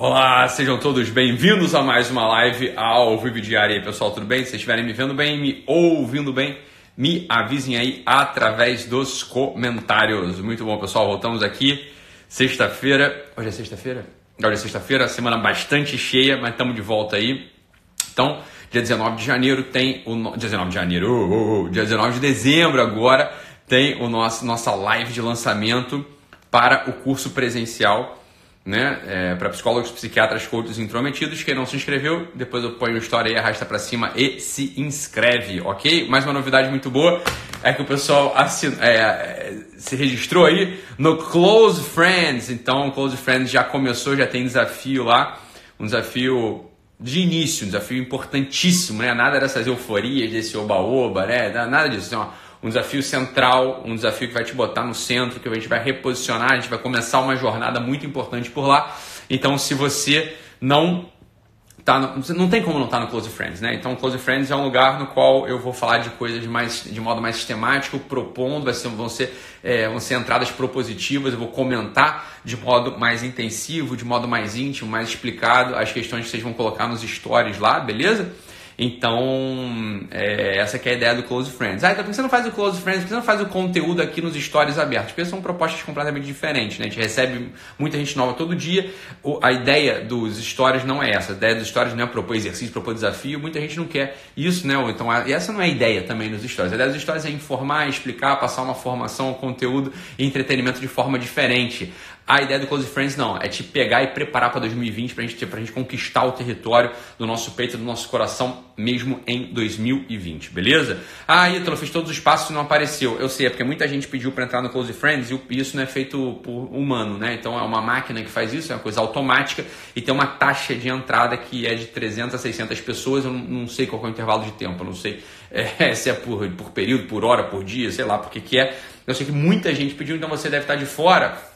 Olá, sejam todos bem-vindos a mais uma live ao vivo diário aí, pessoal, tudo bem? Se vocês estiverem me vendo bem, me ouvindo bem, me avisem aí através dos comentários. Muito bom, pessoal, voltamos aqui sexta-feira. Hoje é sexta-feira? Hoje é sexta-feira, semana bastante cheia, mas estamos de volta aí. Então, dia 19 de janeiro tem o. No... 19 de janeiro, uh, uh, uh, dia 19 de dezembro agora tem o nosso nossa live de lançamento para o curso presencial né, é, para psicólogos, psiquiatras, coaches intrometidos. Quem não se inscreveu, depois eu ponho a história aí, arrasta para cima e se inscreve, ok? Mais uma novidade muito boa é que o pessoal assin... é, se registrou aí no Close Friends. Então, Close Friends já começou, já tem desafio lá, um desafio de início, um desafio importantíssimo, né? Nada dessas euforias, desse oba-oba, né? Nada disso. Assim, um desafio central, um desafio que vai te botar no centro, que a gente vai reposicionar, a gente vai começar uma jornada muito importante por lá. Então, se você não tá no, não tem como não estar tá no Close Friends, né? Então, Close Friends é um lugar no qual eu vou falar de coisas mais, de modo mais sistemático, propondo, vai ser, vão, ser, é, vão ser entradas propositivas, eu vou comentar de modo mais intensivo, de modo mais íntimo, mais explicado as questões que vocês vão colocar nos stories lá, beleza? Então, é, essa é a ideia do Close Friends. Ah, então por que você não faz o Close Friends? Por que você não faz o conteúdo aqui nos stories abertos? Porque são propostas completamente diferentes, né? A gente recebe muita gente nova todo dia. O, a ideia dos stories não é essa. A ideia dos stories não é propor exercício, propor desafio. Muita gente não quer isso, né? Então, a, essa não é a ideia também dos stories. A ideia dos stories é informar, explicar, passar uma formação, um conteúdo e entretenimento de forma diferente. A ideia do Close Friends não, é te pegar e preparar para 2020 para gente, a gente conquistar o território do nosso peito, do nosso coração, mesmo em 2020, beleza? Ah, Ítalo, fiz todos os passos e não apareceu. Eu sei, é porque muita gente pediu para entrar no Close Friends e isso não é feito por humano, né? Então é uma máquina que faz isso, é uma coisa automática e tem uma taxa de entrada que é de 300 a 600 pessoas. Eu não, não sei qual é o intervalo de tempo, eu não sei é, se é por, por período, por hora, por dia, sei lá, porque que é. Eu sei que muita gente pediu, então você deve estar de fora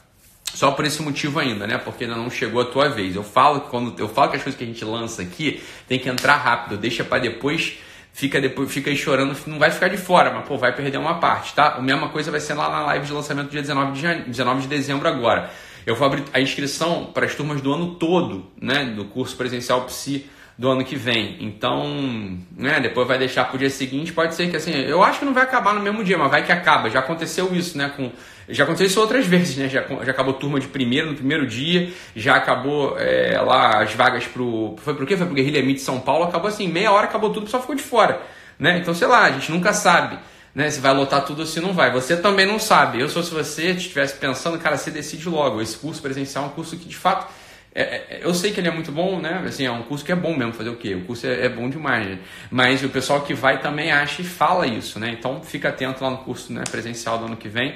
só por esse motivo ainda, né? Porque ainda não chegou a tua vez. Eu falo que quando eu falo que as coisas que a gente lança aqui tem que entrar rápido, deixa para depois, fica depois, fica aí chorando, não vai ficar de fora, mas pô, vai perder uma parte, tá? A mesma coisa vai ser lá na live de lançamento dia 19 de, jane... 19 de dezembro agora. Eu vou abrir a inscrição para as turmas do ano todo, né, do curso presencial Psi do ano que vem. Então, né, depois vai deixar para o dia seguinte, pode ser que assim, eu acho que não vai acabar no mesmo dia, mas vai que acaba. Já aconteceu isso, né, com já aconteceu isso outras vezes, né? Já, já acabou turma de primeiro no primeiro dia, já acabou é, lá as vagas pro. Foi pro quê? Foi pro Guerrilha Meet São Paulo, acabou assim, meia hora acabou tudo, só ficou de fora. Né? Então, sei lá, a gente nunca sabe né, se vai lotar tudo ou se não vai. Você também não sabe. Eu, se fosse você, estivesse pensando, cara, você decide logo. Esse curso presencial é um curso que de fato é, é, eu sei que ele é muito bom, né? Assim, é um curso que é bom mesmo fazer o quê? O curso é, é, bom demais, né? mas o pessoal que vai também acha e fala isso, né? Então fica atento lá no curso né, presencial do ano que vem.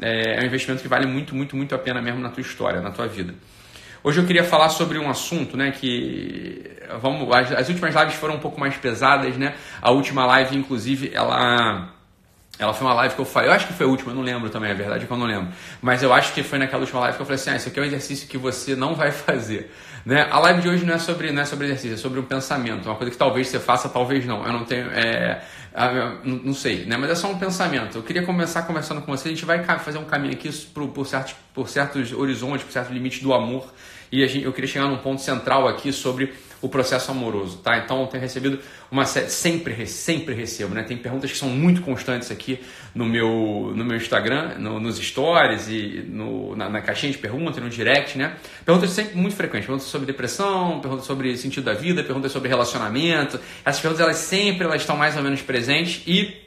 É, é um investimento que vale muito, muito, muito a pena mesmo na tua história, na tua vida. Hoje eu queria falar sobre um assunto, né, que vamos, as, as últimas lives foram um pouco mais pesadas, né? A última live, inclusive, ela ela foi uma live que eu falei, eu acho que foi a última, eu não lembro também, a verdade é que eu não lembro. Mas eu acho que foi naquela última live que eu falei assim, ah, isso aqui é um exercício que você não vai fazer. Né? A live de hoje não é sobre, não é sobre exercício, é sobre um pensamento, uma coisa que talvez você faça, talvez não. Eu não tenho, é, não sei, né? Mas é só um pensamento. Eu queria começar conversando com você, a gente vai fazer um caminho aqui por, por, certos, por certos horizontes, por certos limites do amor. E gente, eu queria chegar num ponto central aqui sobre o processo amoroso, tá? Então eu tenho recebido uma série, sempre, sempre recebo, né? Tem perguntas que são muito constantes aqui no meu, no meu Instagram, no, nos stories e no, na, na, caixinha de perguntas, no direct, né? Perguntas sempre muito frequentes, perguntas sobre depressão, perguntas sobre sentido da vida, perguntas sobre relacionamento. Essas perguntas elas sempre elas estão mais ou menos presentes e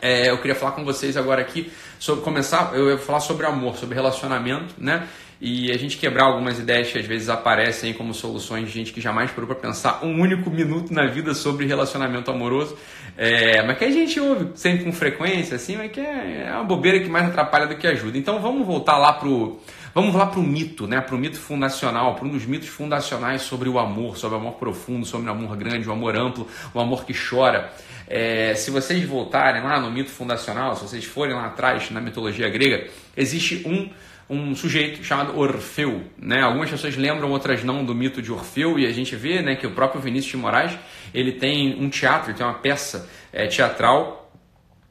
é, eu queria falar com vocês agora aqui sobre começar, eu ia falar sobre amor, sobre relacionamento, né? E a gente quebrar algumas ideias que às vezes aparecem como soluções de gente que jamais parou para pensar um único minuto na vida sobre relacionamento amoroso, é, mas que a gente ouve sempre com frequência, assim, mas que é, é uma bobeira que mais atrapalha do que ajuda. Então vamos voltar lá pro Vamos lá para o mito, né? para o mito fundacional, para um dos mitos fundacionais sobre o amor, sobre o amor profundo, sobre o amor grande, o amor amplo, o amor que chora. É, se vocês voltarem lá no mito fundacional, se vocês forem lá atrás na mitologia grega, existe um um sujeito chamado Orfeu. Né? Algumas pessoas lembram, outras não, do mito de Orfeu, e a gente vê né, que o próprio Vinícius de Moraes ele tem um teatro, ele tem uma peça é, teatral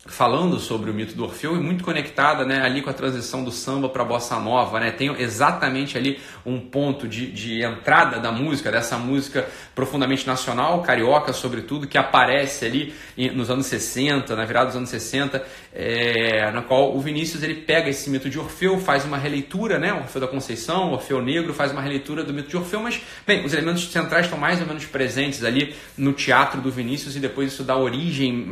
falando sobre o mito do Orfeu e muito conectada né, ali com a transição do samba para a bossa nova. Né? Tem exatamente ali um ponto de, de entrada da música, dessa música profundamente nacional, carioca sobretudo, que aparece ali nos anos 60, na virada dos anos 60, é, na qual o Vinícius ele pega esse mito de Orfeu, faz uma releitura, né, Orfeu da Conceição, Orfeu Negro, faz uma releitura do mito de Orfeu, mas, bem, os elementos centrais estão mais ou menos presentes ali no teatro do Vinícius e depois isso dá origem,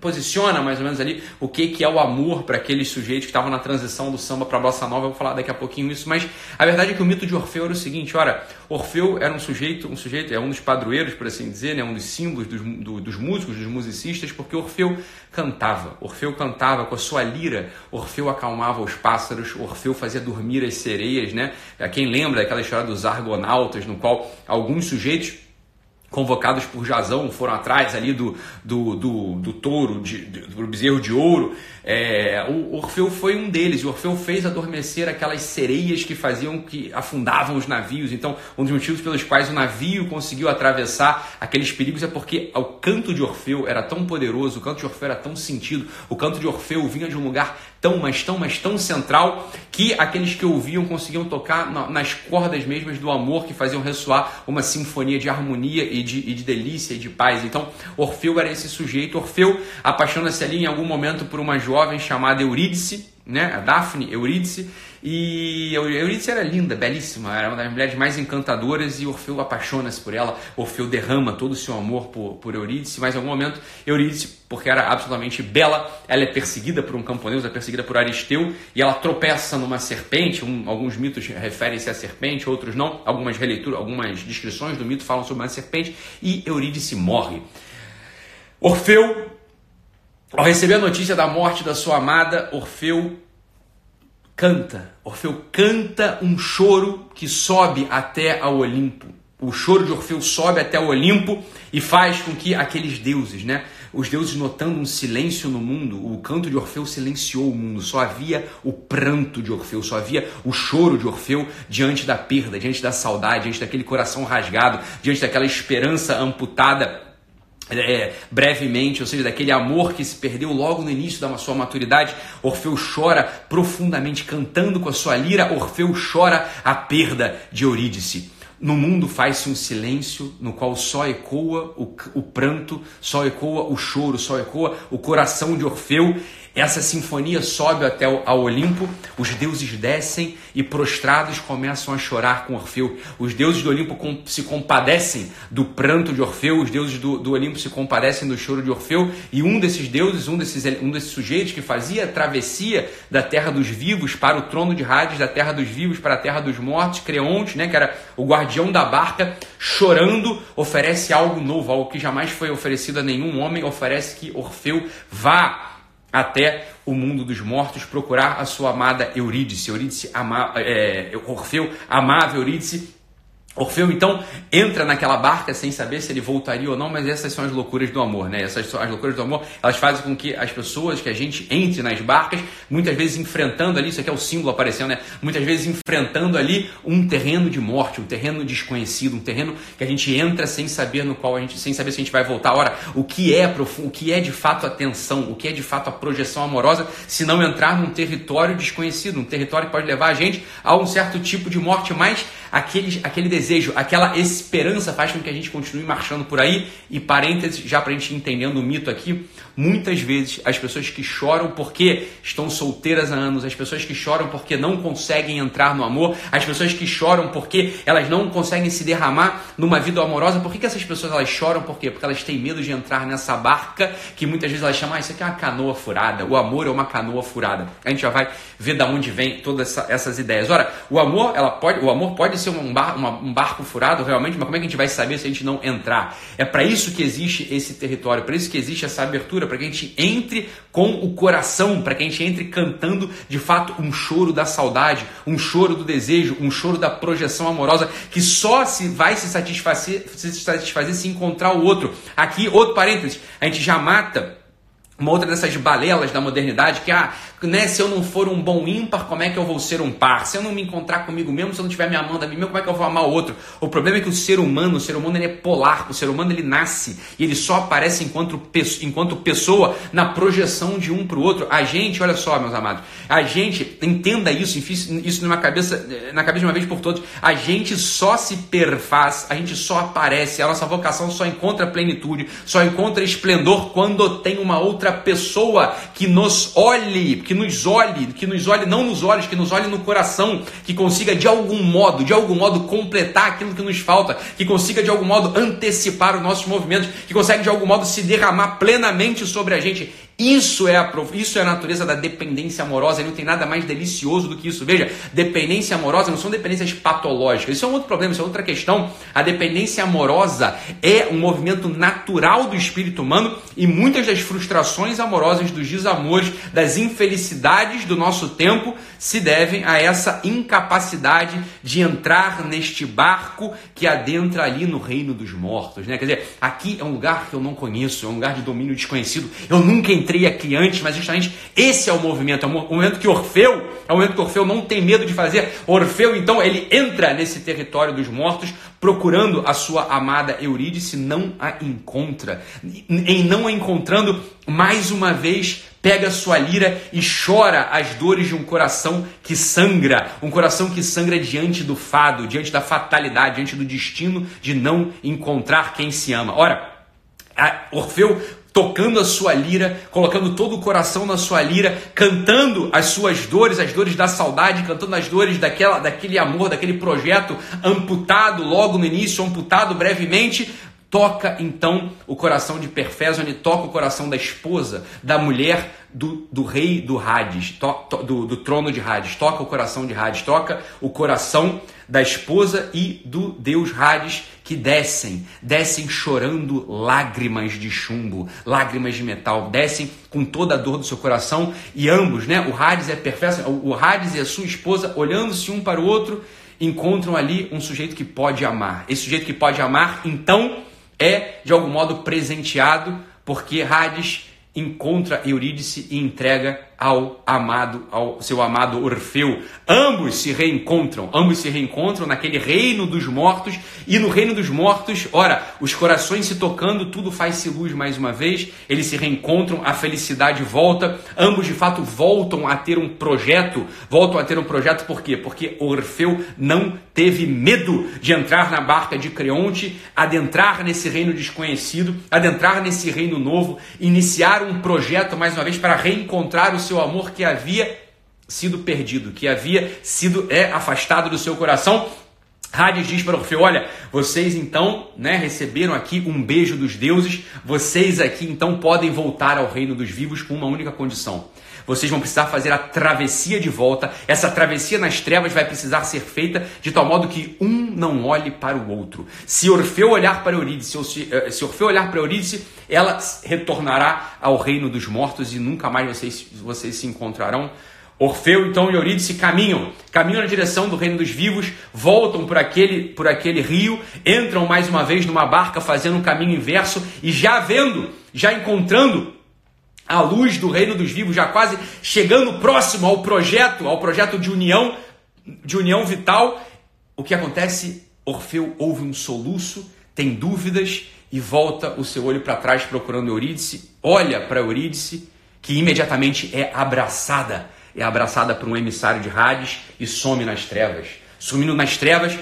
posiciona mais mais ou menos ali o que, que é o amor para aqueles sujeitos que estavam na transição do samba para a bossa nova. Eu vou falar daqui a pouquinho isso, mas a verdade é que o mito de Orfeu era o seguinte: ora, Orfeu era um sujeito, um sujeito, é um dos padroeiros, por assim dizer, né, um dos símbolos dos, do, dos músicos, dos musicistas, porque Orfeu cantava. Orfeu cantava com a sua lira, Orfeu acalmava os pássaros, Orfeu fazia dormir as sereias, né? Quem lembra daquela história dos argonautas, no qual alguns sujeitos convocados por Jazão, foram atrás ali do, do, do, do touro, de, do bezerro de ouro. É, o Orfeu foi um deles, e Orfeu fez adormecer aquelas sereias que faziam que afundavam os navios. Então, um dos motivos pelos quais o navio conseguiu atravessar aqueles perigos é porque o canto de Orfeu era tão poderoso, o canto de Orfeu era tão sentido, o canto de Orfeu vinha de um lugar tão, mas tão, mas tão central que aqueles que ouviam conseguiam tocar nas cordas mesmas do amor que faziam ressoar uma sinfonia de harmonia e de, e de delícia e de paz. Então, Orfeu era esse sujeito. Orfeu apaixona-se ali em algum momento por uma jovem chamada Eurídice, né? a Daphne Eurídice, e Eurídice era linda, belíssima, era uma das mulheres mais encantadoras e Orfeu apaixona-se por ela. Orfeu derrama todo o seu amor por, por Eurídice, mas em algum momento Eurídice, porque era absolutamente bela, ela é perseguida por um camponês, é perseguida por Aristeu e ela tropeça numa serpente. Um, alguns mitos referem-se à serpente, outros não. Algumas releituras, algumas descrições do mito falam sobre uma serpente e Eurídice morre. Orfeu, ao receber a notícia da morte da sua amada, Orfeu canta. Orfeu canta um choro que sobe até ao Olimpo. O choro de Orfeu sobe até o Olimpo e faz com que aqueles deuses, né, os deuses notando um silêncio no mundo, o canto de Orfeu silenciou o mundo, só havia o pranto de Orfeu, só havia o choro de Orfeu diante da perda, diante da saudade, diante daquele coração rasgado, diante daquela esperança amputada é, brevemente, ou seja, daquele amor que se perdeu logo no início da sua maturidade, Orfeu chora profundamente, cantando com a sua lira, Orfeu chora a perda de Eurídice. No mundo faz-se um silêncio no qual só ecoa o, o pranto, só ecoa o choro, só ecoa o coração de Orfeu essa sinfonia sobe até ao Olimpo, os deuses descem e prostrados começam a chorar com Orfeu. Os deuses do Olimpo se compadecem do pranto de Orfeu, os deuses do, do, Olimpo se compadecem do choro de Orfeu, e um desses deuses, um desses, um desses sujeitos que fazia a travessia da terra dos vivos para o trono de Hades, da terra dos vivos para a terra dos mortos, Creonte, né, que era o guardião da barca, chorando, oferece algo novo, algo que jamais foi oferecido a nenhum homem, oferece que Orfeu vá até o mundo dos mortos procurar a sua amada Eurídice. Eurídice ama, é, Orfeu amava Eurídice Orfeu então entra naquela barca sem saber se ele voltaria ou não, mas essas são as loucuras do amor, né? Essas são as loucuras do amor, elas fazem com que as pessoas, que a gente entre nas barcas, muitas vezes enfrentando ali, isso aqui é o símbolo aparecendo, né? Muitas vezes enfrentando ali um terreno de morte, um terreno desconhecido, um terreno que a gente entra sem saber no qual a gente, sem saber se a gente vai voltar. Ora, o que é profundo, o que é de fato a tensão, o que é de fato a projeção amorosa, se não entrar num território desconhecido, um território que pode levar a gente a um certo tipo de morte, mas aquele, aquele desejo, aquela esperança faz com que a gente continue marchando por aí. E parênteses, já para a gente entendendo o mito aqui, muitas vezes as pessoas que choram porque estão solteiras há anos, as pessoas que choram porque não conseguem entrar no amor, as pessoas que choram porque elas não conseguem se derramar numa vida amorosa, por que, que essas pessoas elas choram? Por quê? Porque elas têm medo de entrar nessa barca que muitas vezes elas chamam, ah, isso aqui é uma canoa furada, o amor é uma canoa furada. A gente já vai ver da onde vem todas essa, essas ideias. Ora, o amor, ela pode, o amor pode ser um, bar, uma, um barco furado realmente, mas como é que a gente vai saber se a gente não entrar? É para isso que existe esse território, para isso que existe essa abertura, para que a gente entre com o coração, para que a gente entre cantando de fato um choro da saudade, um choro do desejo, um choro da projeção amorosa que só se vai se satisfazer se, satisfazer se encontrar o outro. Aqui, outro parênteses, a gente já mata uma outra dessas balelas da modernidade que ah, né, se eu não for um bom ímpar, como é que eu vou ser um par? Se eu não me encontrar comigo mesmo, se eu não estiver me amando a mim mesmo, como é que eu vou amar o outro? O problema é que o ser humano, o ser humano ele é polar, o ser humano ele nasce e ele só aparece enquanto, enquanto pessoa na projeção de um para o outro. A gente, olha só, meus amados, a gente, entenda isso, isso numa cabeça, na cabeça de uma vez por todas, a gente só se perfaz, a gente só aparece, a nossa vocação só encontra plenitude, só encontra esplendor quando tem uma outra pessoa que nos olhe, que nos olhe, que nos olhe não nos olhos, que nos olhe no coração, que consiga de algum modo, de algum modo completar aquilo que nos falta, que consiga de algum modo antecipar os nossos movimentos, que consegue de algum modo se derramar plenamente sobre a gente. Isso é, a, isso é a natureza da dependência amorosa, e não tem nada mais delicioso do que isso. Veja, dependência amorosa não são dependências patológicas, isso é um outro problema, isso é outra questão. A dependência amorosa é um movimento natural do espírito humano e muitas das frustrações amorosas, dos desamores, das infelicidades do nosso tempo se devem a essa incapacidade de entrar neste barco que adentra ali no reino dos mortos. Né? Quer dizer, aqui é um lugar que eu não conheço, é um lugar de domínio desconhecido, eu nunca entrei aqui antes, mas justamente esse é o movimento, é o momento que Orfeu, é o momento que Orfeu não tem medo de fazer. Orfeu, então, ele entra nesse território dos mortos, procurando a sua amada Eurídice, não a encontra. Em não a encontrando, mais uma vez pega sua lira e chora as dores de um coração que sangra, um coração que sangra diante do fado, diante da fatalidade, diante do destino de não encontrar quem se ama. Ora, Orfeu tocando a sua lira, colocando todo o coração na sua lira, cantando as suas dores, as dores da saudade, cantando as dores daquela, daquele amor, daquele projeto amputado logo no início, amputado brevemente, toca então o coração de Perfésone, toca o coração da esposa, da mulher do, do rei do Hades, to, to, do, do, trono de Hades, toca o coração de Hades, toca o coração da esposa e do deus Hades que descem, descem chorando lágrimas de chumbo, lágrimas de metal, descem com toda a dor do seu coração e ambos, né? O Hades é perfeito, o Hades e a sua esposa olhando-se um para o outro encontram ali um sujeito que pode amar. Esse sujeito que pode amar, então é de algum modo presenteado, porque Hades encontra Eurídice e entrega ao amado, ao seu amado Orfeu. Ambos se reencontram, ambos se reencontram naquele reino dos mortos e no reino dos mortos, ora, os corações se tocando, tudo faz-se luz mais uma vez, eles se reencontram, a felicidade volta, ambos de fato voltam a ter um projeto, voltam a ter um projeto por quê? Porque Orfeu não teve medo de entrar na barca de Creonte, adentrar nesse reino desconhecido, adentrar nesse reino novo, iniciar um projeto mais uma vez para reencontrar o seu seu amor que havia sido perdido, que havia sido é, afastado do seu coração. Hades diz para Orfeu: Olha, vocês então né, receberam aqui um beijo dos deuses, vocês aqui então podem voltar ao reino dos vivos com uma única condição. Vocês vão precisar fazer a travessia de volta. Essa travessia nas trevas vai precisar ser feita de tal modo que um não olhe para o outro. Se Orfeu olhar para Eurídice, ou se, eh, se Orfeu olhar para Eurídice, ela retornará ao reino dos mortos e nunca mais vocês, vocês se encontrarão. Orfeu então e Eurídice caminham, caminham na direção do reino dos vivos, voltam por aquele, por aquele rio, entram mais uma vez numa barca fazendo um caminho inverso e já vendo, já encontrando a luz do reino dos vivos, já quase chegando próximo ao projeto, ao projeto de união, de união vital, o que acontece? Orfeu ouve um soluço, tem dúvidas e volta o seu olho para trás procurando Eurídice, olha para Eurídice, que imediatamente é abraçada, é abraçada por um emissário de Hades e some nas trevas. Sumindo nas trevas,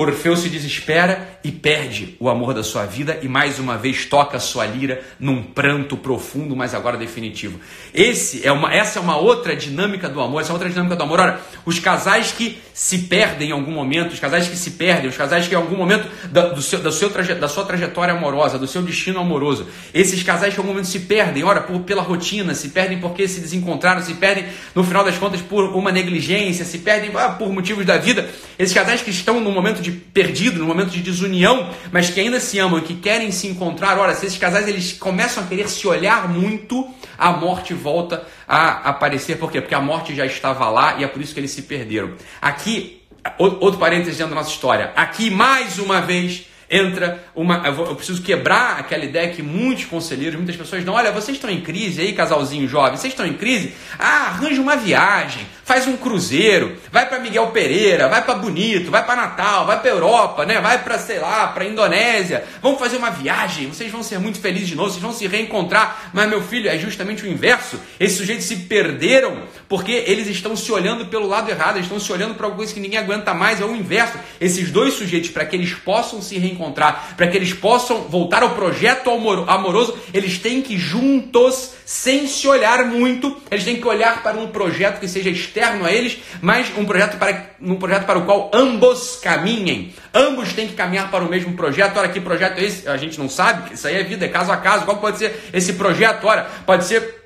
Orfeu se desespera e perde o amor da sua vida e mais uma vez toca a sua lira num pranto profundo, mas agora definitivo. Esse é uma, essa é uma outra dinâmica do amor, essa é outra dinâmica do amor. Olha, os casais que se perdem em algum momento, os casais que se perdem, os casais que em algum momento da, do seu, da, seu traje, da sua trajetória amorosa, do seu destino amoroso, esses casais que em algum momento se perdem, ora, por, pela rotina, se perdem porque se desencontraram, se perdem no final das contas por uma negligência, se perdem ah, por motivos da vida, esses casais que estão num momento de de perdido, no momento de desunião, mas que ainda se amam, que querem se encontrar. Ora, se esses casais eles começam a querer se olhar muito, a morte volta a aparecer. Por quê? Porque a morte já estava lá e é por isso que eles se perderam. Aqui, outro parênteses dentro da nossa história. Aqui, mais uma vez, entra uma. Eu, preciso quebrar aquela ideia que muitos conselheiros, muitas pessoas dão: olha, vocês estão em crise aí, casalzinho jovem, vocês estão em crise? Ah, arranja uma viagem, faz um cruzeiro, vai para Miguel Pereira, vai para Bonito, vai para Natal, vai para Europa, né? Vai para, sei lá, para Indonésia. Vamos fazer uma viagem, vocês vão ser muito felizes de novo, vocês vão se reencontrar. Mas, meu filho, é justamente o inverso. Esses sujeitos se perderam porque eles estão se olhando pelo lado errado, eles estão se olhando para alguma coisa que ninguém aguenta mais, é o inverso. Esses dois sujeitos, para que eles possam se reencontrar, encontrar, para que eles possam voltar ao projeto amoroso, eles têm que juntos, sem se olhar muito, eles têm que olhar para um projeto que seja externo a eles, mas um projeto para, um projeto para o qual ambos caminhem. Ambos têm que caminhar para o mesmo projeto. Ora, que projeto é esse? A gente não sabe, isso aí é vida, é caso a caso. Qual pode ser esse projeto? Pode ser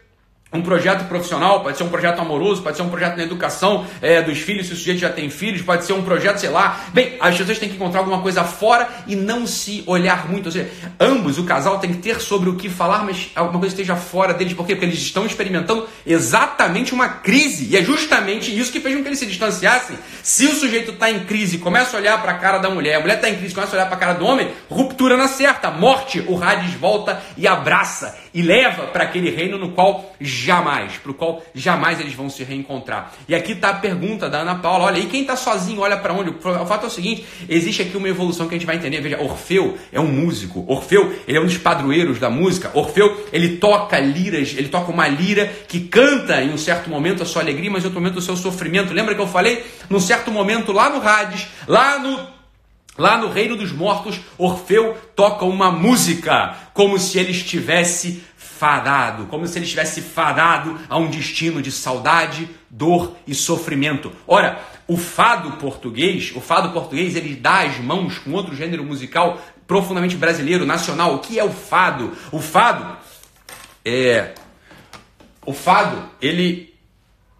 um projeto profissional, pode ser um projeto amoroso, pode ser um projeto na educação é, dos filhos, se o sujeito já tem filhos, pode ser um projeto, sei lá. Bem, as pessoas têm que encontrar alguma coisa fora e não se olhar muito. Ou seja, ambos, o casal tem que ter sobre o que falar, mas alguma coisa esteja fora deles. Por quê? Porque eles estão experimentando exatamente uma crise. E é justamente isso que fez com que eles se distanciassem. Se o sujeito está em crise começa a olhar para a cara da mulher, a mulher está em crise começa a olhar para a cara do homem, ruptura na certa, morte, o Hades volta e abraça e leva para aquele reino no qual jamais, para o qual jamais eles vão se reencontrar. E aqui está a pergunta da Ana Paula: olha, e quem está sozinho, olha para onde? O fato é o seguinte: existe aqui uma evolução que a gente vai entender. Veja, Orfeu é um músico. Orfeu, ele é um dos padroeiros da música. Orfeu, ele toca liras, ele toca uma lira que canta em um certo momento a sua alegria, mas em outro momento o seu sofrimento. Lembra que eu falei? Num certo momento lá no Hades, lá no Lá no reino dos mortos, Orfeu toca uma música, como se ele estivesse fadado, como se ele estivesse fadado a um destino de saudade, dor e sofrimento. Ora, o fado português, o fado português, ele dá as mãos com outro gênero musical profundamente brasileiro, nacional. O que é o fado? O fado é o fado, ele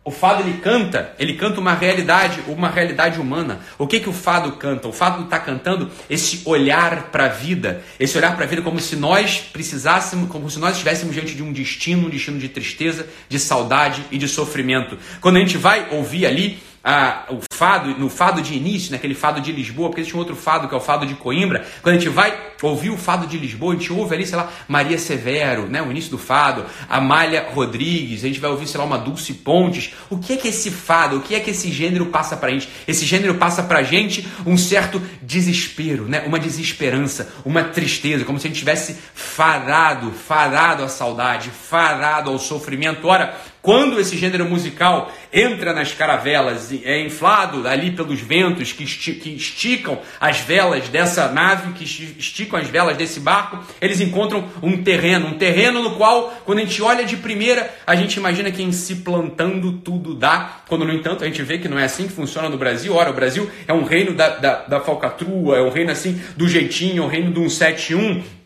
o fado ele canta, ele canta uma realidade, uma realidade humana. O que que o fado canta? O fado está cantando esse olhar para a vida, esse olhar para a vida como se nós precisássemos, como se nós estivéssemos diante de um destino, um destino de tristeza, de saudade e de sofrimento. Quando a gente vai ouvir ali a, o fado, no fado de início, naquele fado de Lisboa, porque existe um outro fado que é o fado de Coimbra. Quando a gente vai ouvir o fado de Lisboa, a gente ouve ali, sei lá, Maria Severo, né, o início do fado, Amália Rodrigues, a gente vai ouvir, sei lá, uma Dulce Pontes. O que é que esse fado, o que é que esse gênero passa pra gente? Esse gênero passa pra gente um certo desespero, né, uma desesperança, uma tristeza, como se a gente tivesse farado, farado à saudade, farado ao sofrimento. Ora, quando esse gênero musical entra nas caravelas, é inflado ali pelos ventos que, esticam as velas dessa nave, que esticam as velas desse barco, eles encontram um terreno, um terreno no qual, quando a gente olha de primeira, a gente imagina que em se plantando tudo dá, quando no entanto a gente vê que não é assim que funciona no Brasil. Ora, o Brasil é um reino da, da, da falcatrua, é um reino assim do jeitinho, é um reino do 171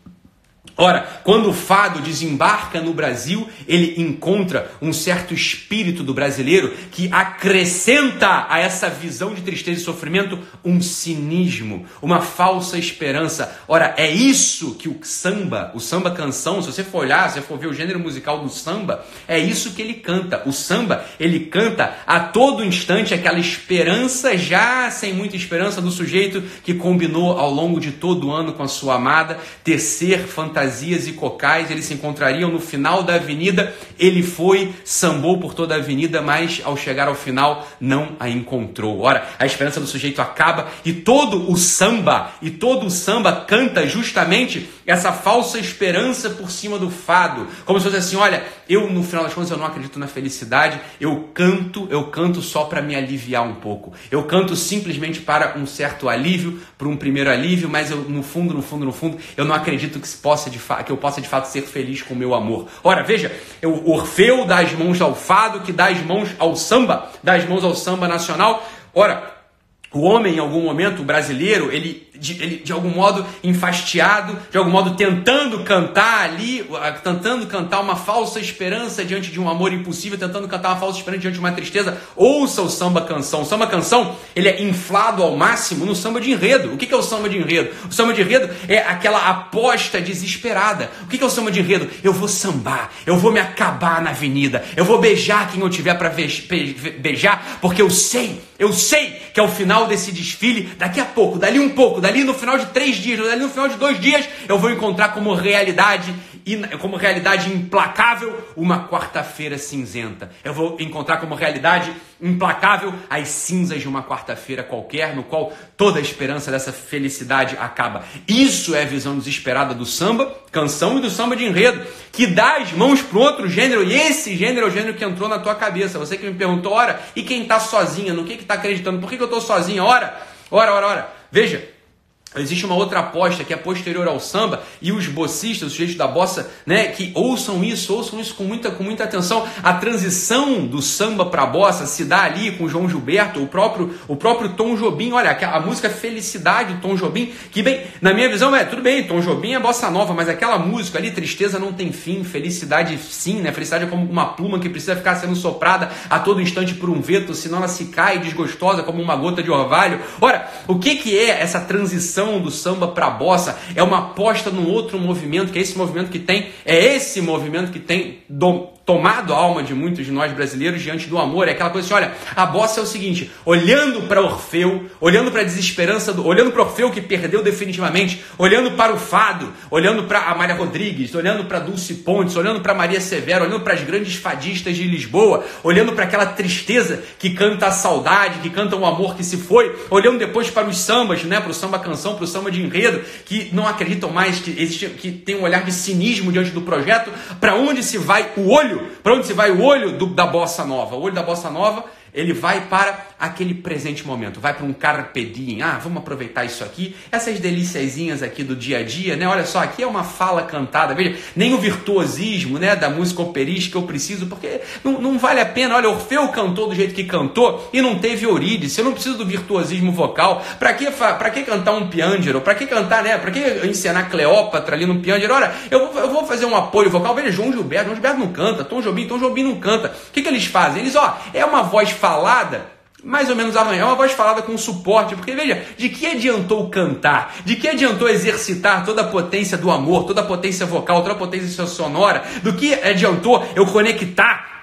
Ora, quando o fado desembarca no Brasil, ele encontra um certo espírito do brasileiro que acrescenta a essa visão de tristeza e sofrimento um cinismo, uma falsa esperança. Ora, é isso que o samba, o samba canção, se você for olhar, se você for ver o gênero musical do samba, é isso que ele canta. O samba, ele canta a todo instante aquela esperança já sem muita esperança do sujeito que combinou ao longo de todo o ano com a sua amada tecer fantasia fantasias e cocais, eles se encontrariam no final da avenida. Ele foi, sambou por toda a avenida, mas ao chegar ao final não a encontrou. Ora, a esperança do sujeito acaba e todo o samba, e todo o samba canta justamente essa falsa esperança por cima do fado. Como se fosse assim, olha, eu no final das contas eu não acredito na felicidade, eu canto, eu canto só para me aliviar um pouco. Eu canto simplesmente para um certo alívio, para um primeiro alívio, mas eu no fundo, no fundo, no fundo, eu não acredito que se possa de que eu possa de fato ser feliz com o meu amor. Ora, veja, o Orfeu dá as mãos ao fado, que dá as mãos ao samba, dá as mãos ao samba nacional. Ora, o homem, em algum momento, brasileiro, ele de, ele, de algum modo enfastiado, de algum modo tentando cantar ali, tentando cantar uma falsa esperança diante de um amor impossível, tentando cantar uma falsa esperança diante de uma tristeza, ouça o samba canção. O samba canção, ele é inflado ao máximo no samba de enredo. O que é o samba de enredo? O samba de enredo é aquela aposta desesperada. O que é o samba de enredo? Eu vou sambar, eu vou me acabar na avenida, eu vou beijar quem eu tiver para beijar, porque eu sei, eu sei que ao final desse desfile, daqui a pouco, dali um pouco, dali no final de três dias, dali no final de dois dias, eu vou encontrar como realidade como realidade implacável uma quarta-feira cinzenta. Eu vou encontrar como realidade implacável as cinzas de uma quarta-feira qualquer, no qual toda a esperança dessa felicidade acaba. Isso é a visão desesperada do samba, canção e do samba de enredo, que dá as mãos para outro gênero, e esse gênero é o gênero que entrou na tua cabeça. Você que me perguntou, ora, e quem está sozinha, no que está acreditando? Por que, que eu estou sozinha? Ora, ora, ora, ora. Veja, Existe uma outra aposta que é posterior ao samba e os bocistas, os sujeitos da bossa, né, que ouçam isso, ouçam isso com muita, com muita atenção. A transição do samba para a bossa se dá ali com João Gilberto, o próprio, o próprio Tom Jobim. Olha, a música Felicidade Tom Jobim, que bem, na minha visão, é tudo bem, Tom Jobim é bossa nova, mas aquela música ali, tristeza não tem fim, felicidade sim, né? Felicidade é como uma pluma que precisa ficar sendo soprada a todo instante por um vento, senão ela se cai desgostosa como uma gota de orvalho. Ora, o que que é essa transição do samba para a bossa, é uma aposta num outro movimento, que é esse movimento que tem, é esse movimento que tem do, tomado a alma de muitos de nós brasileiros diante do amor. É aquela coisa assim, olha, a bossa é o seguinte, olhando para Orfeu, olhando para a desesperança, do, olhando para Orfeu que perdeu definitivamente, olhando para o fado, olhando para Amália Rodrigues, olhando para Dulce Pontes, olhando para Maria Severo, olhando para as grandes fadistas de Lisboa, olhando para aquela tristeza que canta a saudade, que canta o amor que se foi, olhando depois para os sambas, né, para o samba canção, para o samba de enredo, que não acreditam mais que existe, que tem um olhar de cinismo diante do projeto, para onde se vai o olho, para onde se vai o olho do, da bossa nova? O olho da bossa nova ele vai para aquele presente momento, vai para um carpe diem. Ah, vamos aproveitar isso aqui, essas deliciazinhas aqui do dia a dia, né? Olha só, aqui é uma fala cantada, veja, nem o virtuosismo, né, da música operística eu preciso, porque não, não vale a pena. Olha, Orfeu cantou do jeito que cantou e não teve Eurídice. Eu não preciso do virtuosismo vocal. Para que para que cantar um piângero? Para que cantar, né? Para que ensinar Cleópatra ali no piângero? Olha, eu, eu vou fazer um apoio vocal. Veja, João Gilberto, João Gilberto não canta, Tom Jobim, Tom Jobim não canta. O que que eles fazem? Eles, ó, é uma voz falada, mais ou menos é uma voz falada com suporte, porque veja, de que adiantou cantar? De que adiantou exercitar toda a potência do amor, toda a potência vocal, toda a potência sonora? Do que adiantou eu conectar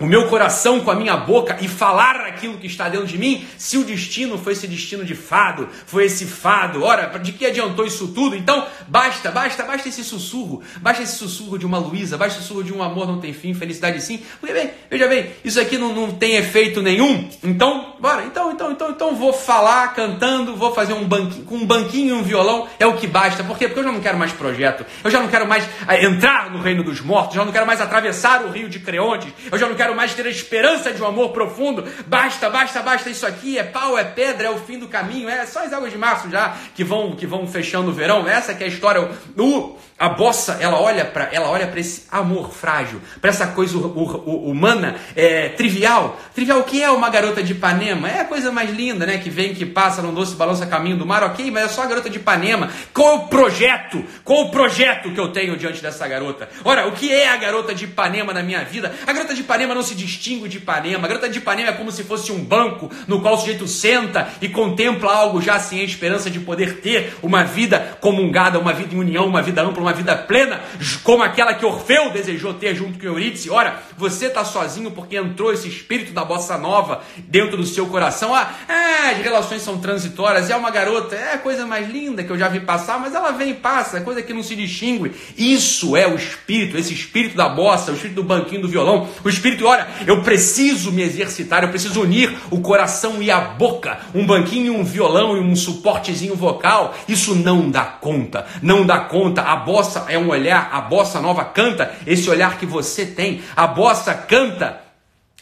o meu coração com a minha boca e falar aquilo que está dentro de mim, se o destino foi esse destino de fado, foi esse fado, ora, de que adiantou isso tudo? Então, basta, basta, basta esse sussurro, basta esse sussurro de uma Luísa, basta o sussurro de um amor não tem fim, felicidade sim, porque bem, veja bem, isso aqui não, não tem efeito nenhum, então, bora, então, então, então, então vou falar cantando, vou fazer um banquinho, com um banquinho e um violão, é o que basta, por quê? Porque eu já não quero mais projeto, eu já não quero mais ah, entrar no reino dos mortos, eu já não quero mais atravessar o rio de Creontes, eu já não quero quero mais ter a esperança de um amor profundo. Basta, basta, basta isso aqui. É pau, é pedra, é o fim do caminho. É só as águas de março já que vão que vão fechando o verão. Essa que é a história. O, a bossa, ela olha para ela olha para esse amor frágil, para essa coisa humana, é, trivial. Trivial, o que é uma garota de Ipanema? É a coisa mais linda, né? Que vem, que passa num doce balança caminho do mar, ok, mas é só a garota de Ipanema. Qual o projeto? Qual o projeto que eu tenho diante dessa garota? Ora, o que é a garota de Ipanema na minha vida? A garota de Ipanema não se distingue de Ipanema. A garota de Ipanema é como se fosse um banco no qual o sujeito senta e contempla algo já sem a esperança de poder ter uma vida comungada, uma vida em união, uma vida ampla, uma vida plena, como aquela que Orfeu desejou ter junto com Eurídice. Ora, você está sozinho porque entrou esse espírito da bossa nova dentro do seu coração. Ah, é, as relações são transitórias. É uma garota, é a coisa mais linda que eu já vi passar, mas ela vem e passa, é coisa que não se distingue. Isso é o espírito, esse espírito da bossa, o espírito do banquinho do violão, o espírito, olha, eu preciso me exercitar, eu preciso unir o coração e a boca, um banquinho, um violão e um suportezinho vocal. Isso não dá conta, não dá conta. A bossa é um olhar, a bossa nova canta esse olhar que você tem. A bossa canta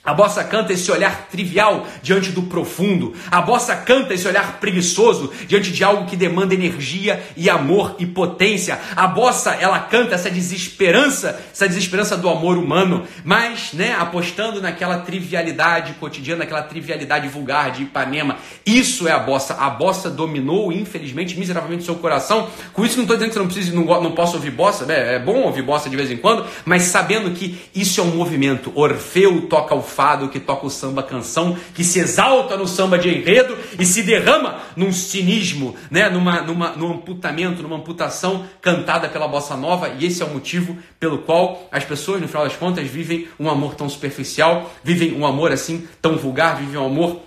a bossa canta esse olhar trivial diante do profundo. A bossa canta esse olhar preguiçoso diante de algo que demanda energia e amor e potência. A bossa, ela canta essa desesperança, essa desesperança do amor humano, mas, né, apostando naquela trivialidade cotidiana, naquela trivialidade vulgar de Ipanema. Isso é a bossa. A bossa dominou, infelizmente, miseravelmente seu coração. Com isso não estou dizendo que não precisa, não, não posso ouvir bossa, né? É bom ouvir bossa de vez em quando, mas sabendo que isso é um movimento. Orfeu toca o fado, que toca o samba canção, que se exalta no samba de enredo e se derrama num cinismo, né? numa, numa, num amputamento, numa amputação cantada pela bossa nova, e esse é o motivo pelo qual as pessoas, no final das contas, vivem um amor tão superficial, vivem um amor assim tão vulgar, vivem um amor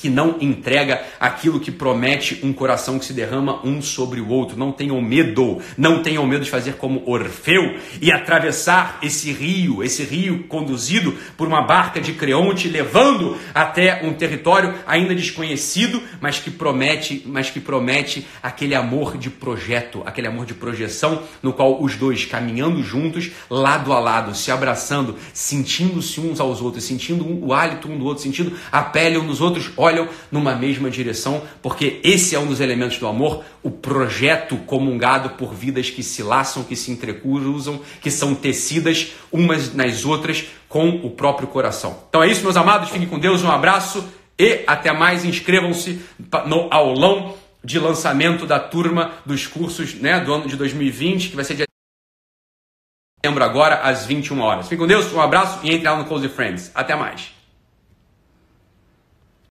que não entrega aquilo que promete um coração que se derrama um sobre o outro. Não tenham medo, não tenham medo de fazer como Orfeu e atravessar esse rio, esse rio conduzido por uma barca de Creonte, levando até um território ainda desconhecido, mas que promete, mas que promete aquele amor de projeto, aquele amor de projeção, no qual os dois caminhando juntos, lado a lado, se abraçando, sentindo-se uns aos outros, sentindo o hálito um do outro, sentindo a pele um dos outros, olham numa mesma direção, porque esse é um dos elementos do amor, o projeto comungado por vidas que se laçam, que se entrecruzam, que são tecidas umas nas outras com o próprio coração. Então é isso, meus amados, fiquem com Deus, um abraço e até mais. Inscrevam-se no aulão de lançamento da turma dos cursos né, do ano de 2020, que vai ser dia setembro agora, às 21 horas. Fiquem com Deus, um abraço e entre lá no Close Friends. Até mais.